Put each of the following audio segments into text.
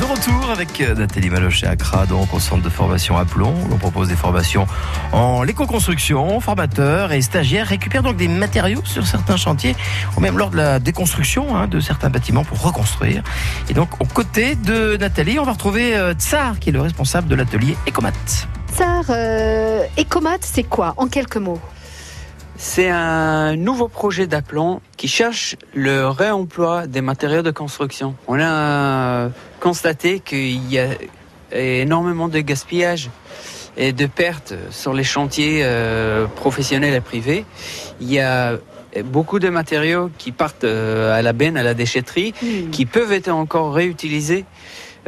De retour avec euh, Nathalie Malochet à Accra, donc au centre de formation à Plomb. On propose des formations en l'éco-construction. Formateurs et stagiaires récupèrent donc des matériaux sur certains chantiers, ou même lors de la déconstruction hein, de certains bâtiments pour reconstruire. Et donc, aux côtés de Nathalie, on va retrouver euh, Tsar, qui est le responsable de l'atelier Ecomat. Tsar, euh, Ecomat, c'est quoi? En quelques mots c'est un nouveau projet d'aplomb qui cherche le réemploi des matériaux de construction. On a constaté qu'il y a énormément de gaspillage et de pertes sur les chantiers euh, professionnels et privés. Il y a beaucoup de matériaux qui partent euh, à la benne, à la déchetterie, mmh. qui peuvent être encore réutilisés.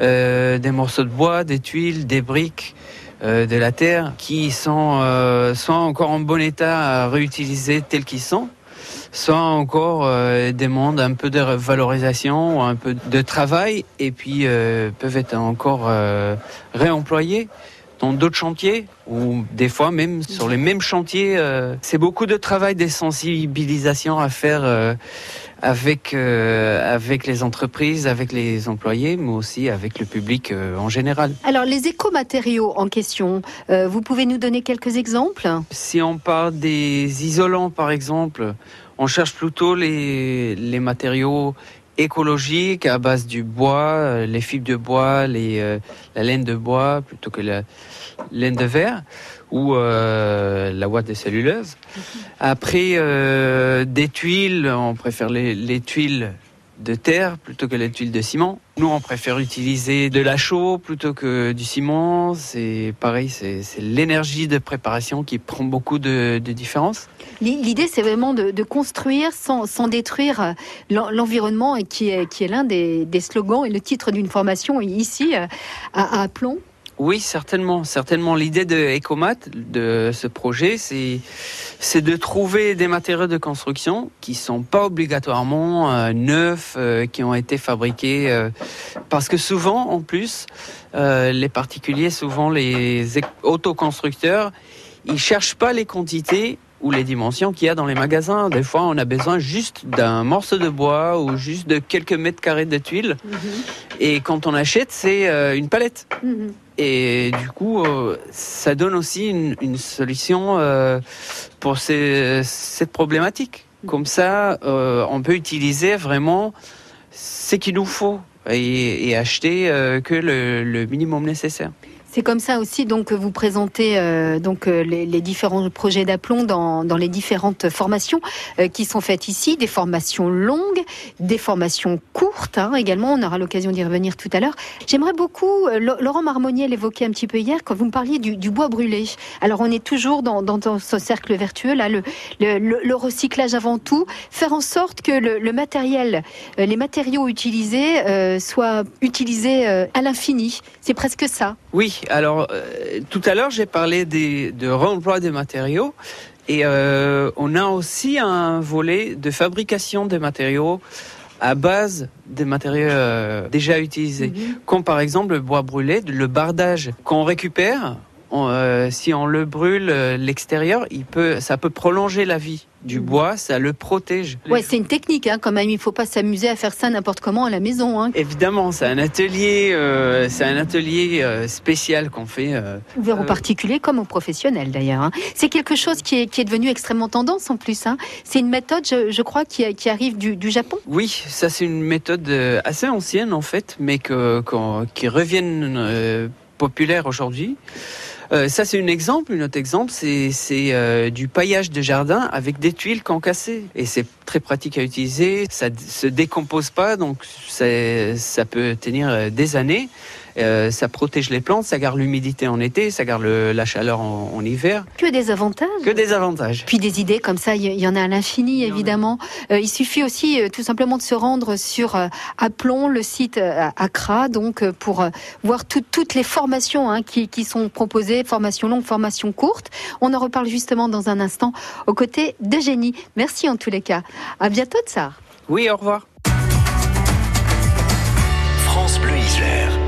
Euh, des morceaux de bois, des tuiles, des briques. Euh, de la terre qui sont euh, soit encore en bon état à réutiliser tels qu'ils sont, soit encore euh, demandent un peu de valorisation un peu de travail et puis peuvent être encore réemployés dans d'autres chantiers ou des fois même sur les mêmes chantiers. c'est beaucoup de travail de sensibilisation à faire avec, euh, avec les entreprises, avec les employés, mais aussi avec le public euh, en général. Alors les écomatériaux en question, euh, vous pouvez nous donner quelques exemples? Si on parle des isolants par exemple, on cherche plutôt les, les matériaux écologiques à base du bois, les fibres de bois, les, la laine de bois plutôt que la laine de verre ou euh, la boîte de celluleuse. Après, euh, des tuiles, on préfère les, tuiles de terre plutôt que les tuiles de ciment. Nous, on préfère utiliser de la chaux plutôt que du ciment. C'est pareil, c'est l'énergie de préparation qui prend beaucoup de, de différence. L'idée, c'est vraiment de, construire sans, détruire euh, l'environnement qui est, qui est l'un des, slogans et le titre d'une formation ici à, à Plomb. Oui, certainement. Certainement, l'idée de Ecomat, de ce projet, c'est de trouver des matériaux de construction qui sont pas obligatoirement euh, neufs, euh, qui ont été fabriqués, euh, parce que souvent, en plus, les particuliers, souvent les autoconstructeurs, ils cherchent pas les quantités ou les dimensions qu'il y a dans les magasins. Des fois, on a besoin juste d'un morceau de bois ou juste de quelques mètres carrés de tuiles. Mhm. Et quand on achète, c'est euh, une palette. Mhm. Et du coup, euh, ça donne aussi une, solution euh, pour cette problématique. Comme ça, on peut utiliser vraiment ce qu'il nous faut et, acheter que le minimum nécessaire. C'est comme ça aussi donc que vous présentez euh, donc euh, les, différents projets d'aplomb dans, dans, les différentes formations euh, qui sont faites ici, des formations longues, des formations courtes hein, également. On aura l'occasion d'y revenir tout à l'heure. J'aimerais beaucoup, Laurent Marmonnier l'évoquait un petit peu hier quand vous me parliez du, bois brûlé. Alors on est toujours dans, dans, ce cercle vertueux là, le, le, le, recyclage avant tout, faire en sorte que le, matériel, les matériaux utilisés soient utilisés à l'infini. C'est presque ça. Oui, alors euh, tout à l'heure j'ai parlé des, de réemploi des matériaux et euh, on a aussi un volet de fabrication des matériaux à base des matériaux euh, déjà utilisés, mhm. comme par exemple le bois brûlé, le bardage qu'on récupère. Si on le brûle l'extérieur, il peut, ça peut prolonger la vie du mhm. bois, ça le protège. Ouais, c'est une technique hein, quand même. Il faut pas s'amuser à faire ça n'importe comment à la maison. Hein. Évidemment, c'est un atelier, euh, c'est un atelier euh, spécial qu'on fait. Euh, Ouvert aux particuliers comme aux professionnels d'ailleurs. Hein. C'est quelque chose qui est, qui est devenu extrêmement tendance en plus. Hein. C'est une méthode, je, crois, qui, qui arrive du, du, Japon. Oui, ça c'est une méthode assez ancienne en fait, mais que, qui revient populaire aujourd'hui. Euh, ça, c'est un exemple. Un autre exemple, c'est euh, du paillage de jardin avec des tuiles concassées. Et c'est très pratique à utiliser. Ça se décompose pas, donc ça peut tenir euh, des années. Euh, ça protège les plantes, ça garde l'humidité en été, ça garde la chaleur en, hiver. Que des avantages. Que des avantages. Puis des idées comme ça, il y, en a à l'infini évidemment. Euh, il suffit aussi tout simplement de se rendre sur Aplomb, le site Accra, donc pour voir toutes les formations hein, qui, qui, sont proposées, formations longues, formations courtes. On en reparle justement dans un instant aux côtés d'Eugénie. Merci en tous les cas. À bientôt, Tsar. Oui, au revoir. France Bleu Isère.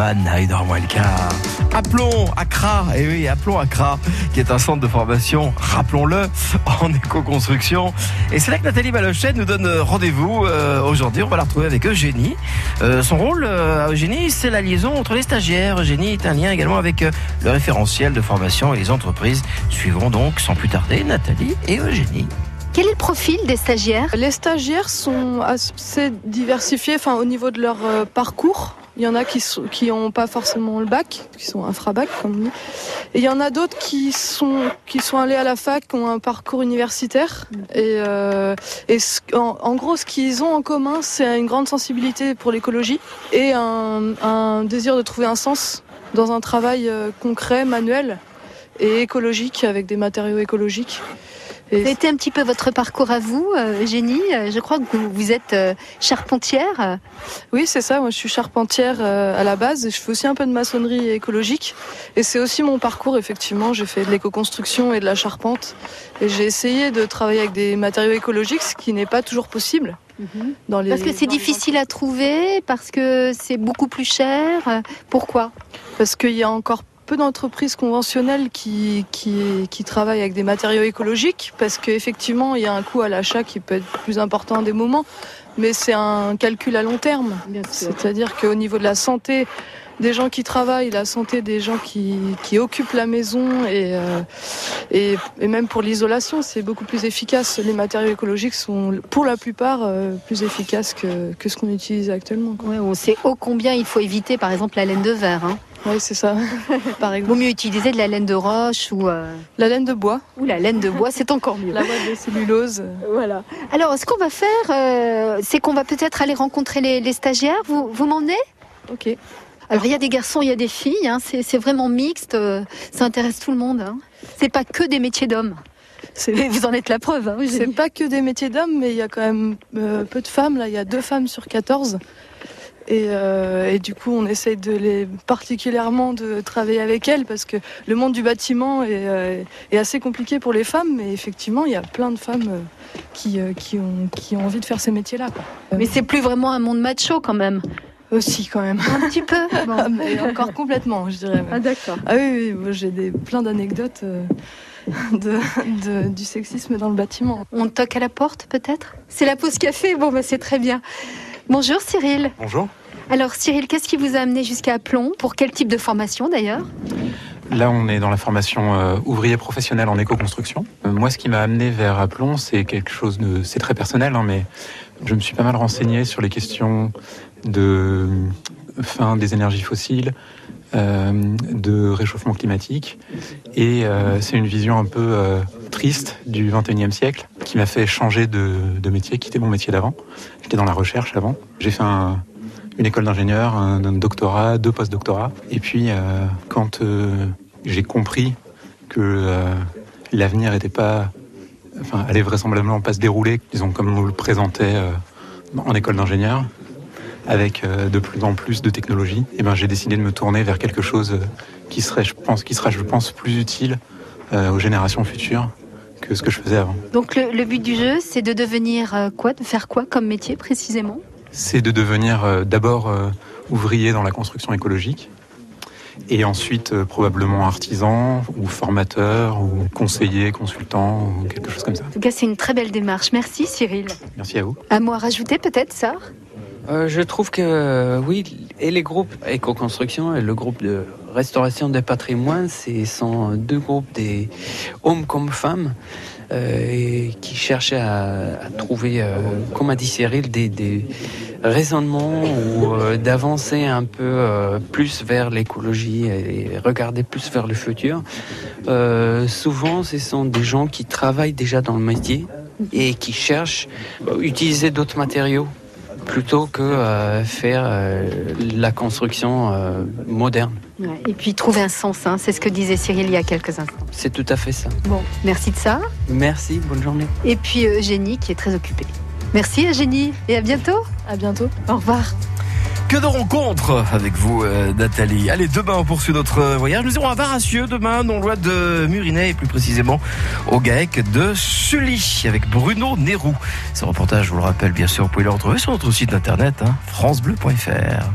Euh, Goldman, Haïdar. Appelons Accra, et oui, appelons Accra, qui est un centre de formation, rappelons-le, en éco-construction. Et c'est là que Nathalie Malochet nous donne rendez-vous. Euh, aujourd'hui, on va la retrouver avec Eugénie. Euh, son rôle à Eugénie, c'est la liaison entre les stagiaires. Eugénie est un lien également avec le référentiel de formation et les entreprises. Suivront donc, sans plus tarder, Nathalie et Eugénie. Quel est le profil des stagiaires? Les stagiaires sont assez diversifiés enfin, au niveau de leur euh, parcours. Il y en a qui n'ont qui pas forcément le bac, qui sont infra-bac, comme on dit. Et il y en a d'autres qui sont, sont allés à la fac, qui ont un parcours universitaire. Et, euh, en, gros, ce qu'ils ont en commun, c'est une grande sensibilité pour l'écologie et un, un, désir de trouver un sens dans un travail euh, concret, manuel et écologique, avec des matériaux écologiques. A été un petit peu votre parcours à vous, euh, Génie. Euh, je crois que vous, êtes euh, charpentière. Oui, c'est ça. Moi, je suis charpentière à la base. Je fais aussi un peu de maçonnerie écologique. Et c'est aussi mon parcours, effectivement. J'ai fait de l'éco-construction et de la charpente. Et j'ai essayé de travailler avec des matériaux écologiques, ce qui n'est pas toujours possible. Mhm. Dans les, parce que c'est difficile à trouver, parce que c'est beaucoup plus cher. Pourquoi? Parce qu'il y a encore peu d'entreprises conventionnelles qui, qui, travaillent avec des matériaux écologiques parce qu'effectivement, il y a un coût à l'achat qui peut être plus important des moments, mais c'est un calcul à long terme. C'est-à-dire qu'au niveau de la santé, des gens qui travaillent, la santé des gens qui, qui occupent la maison et, euh, et, même pour l'isolation, c'est beaucoup plus efficace. Les matériaux écologiques sont pour la plupart euh, plus efficaces que, que ce qu'on utilise actuellement. on sait ô combien il faut éviter par exemple la laine de verre. Hein. Oui, c'est ça. Par exemple. Vaut mieux utiliser de la laine de roche ou. Euh, la laine de bois. Ou la laine de bois, c'est encore mieux. la boîte de cellulose. Voilà. Alors, ce qu'on va faire, euh, c'est qu'on va peut-être aller rencontrer les, stagiaires. Vous, vous m'emmenez Ok. Alors, il y a des garçons, il y a des filles. Hein. c'est vraiment mixte. Euh, ça intéresse tout le monde. Hein. C'est pas que des métiers d'hommes. Vous en êtes la preuve. Hein, c'est pas que des métiers d'hommes, mais il y a quand même peu de femmes. Là, il y a deux femmes sur 14. Euh, et, du coup, on essaye de les particulièrement de travailler avec elles parce que le monde du bâtiment est, euh, assez compliqué pour les femmes, mais effectivement, il y a plein de femmes euh, qui, qui, ont, qui ont envie de faire ces métiers-là. Mais c'est plus vraiment un monde macho quand même. Aussi quand même. Un petit peu mais Encore complètement, je dirais. Ah d'accord. Ah oui, oui j'ai des, plein d'anecdotes de, du sexisme dans le bâtiment. On toque à la porte peut-être? C'est la pause café Bon, bah, c'est très bien. Bonjour Cyril. Bonjour. Alors Cyril, qu'est-ce qui vous a amené jusqu'à Aplomb Pour quel type de formation d'ailleurs? Là, on est dans la formation euh, ouvrier professionnel en éco-construction. Euh, moi, ce qui m'a amené vers Aplomb, c'est quelque chose de... C'est très personnel, hein, mais je me suis pas mal renseigné sur les questions de fin des énergies fossiles, euh, de réchauffement climatique. Et c'est une vision un peu triste du 21e siècle qui m'a fait changer de, de métier, quitter mon métier d'avant. J'étais dans la recherche avant. J'ai fait un, une école d'ingénieur, un, doctorat, deux post-doctorats. Et puis, euh, quand euh, j'ai compris que euh, l'avenir n'était pas, enfin, allait vraisemblablement pas se dérouler, disons comme on le présentait en école d'ingénieur, avec de plus en plus de technologies, et eh ben j'ai décidé de me tourner vers quelque chose qui serait, je pense, qui sera, je pense, plus utile aux générations futures que ce que je faisais avant. Donc le but du jeu, c'est de devenir quoi, de faire quoi comme métier précisément? C'est de devenir euh, d'abord euh, ouvrier dans la construction écologique et ensuite euh, probablement artisan ou formateur ou conseiller, consultant ou quelque chose comme ça. En tout cas, c'est une très belle démarche. Merci Cyril. Merci à vous. Un mot à rajouter peut-être, ça? Je trouve que oui, et les groupes éco-construction et le groupe de restauration des patrimoines, ce sont deux groupes des hommes comme femmes. Euh, et qui cherchait à, trouver, euh, comme a dit Cyril, des, raisonnements ou euh, d'avancer un peu plus vers l'écologie et regarder plus vers le futur. souvent, ce sont des gens qui travaillent déjà dans le métier et qui cherchent à utiliser d'autres matériaux plutôt que faire la construction euh, et puis trouver un sens, hein, c'est ce que disait Cyril il y a quelques instants. C'est tout à fait ça. Bon, merci de ça. Merci, bonne journée. Et puis Eugénie qui est très occupée. Merci Eugénie et à bientôt. À bientôt. Au revoir. Que de rencontres avec vous, euh, Nathalie. Allez, demain, on poursuit notre voyage. Nous irons à Varassieux demain, non loin de Murinet, et plus précisément au GAEC de Sully, avec Bruno Nérou. Ce reportage, je vous le rappelle, bien sûr, vous pouvez le retrouver sur notre site internet, hein, francebleu.fr.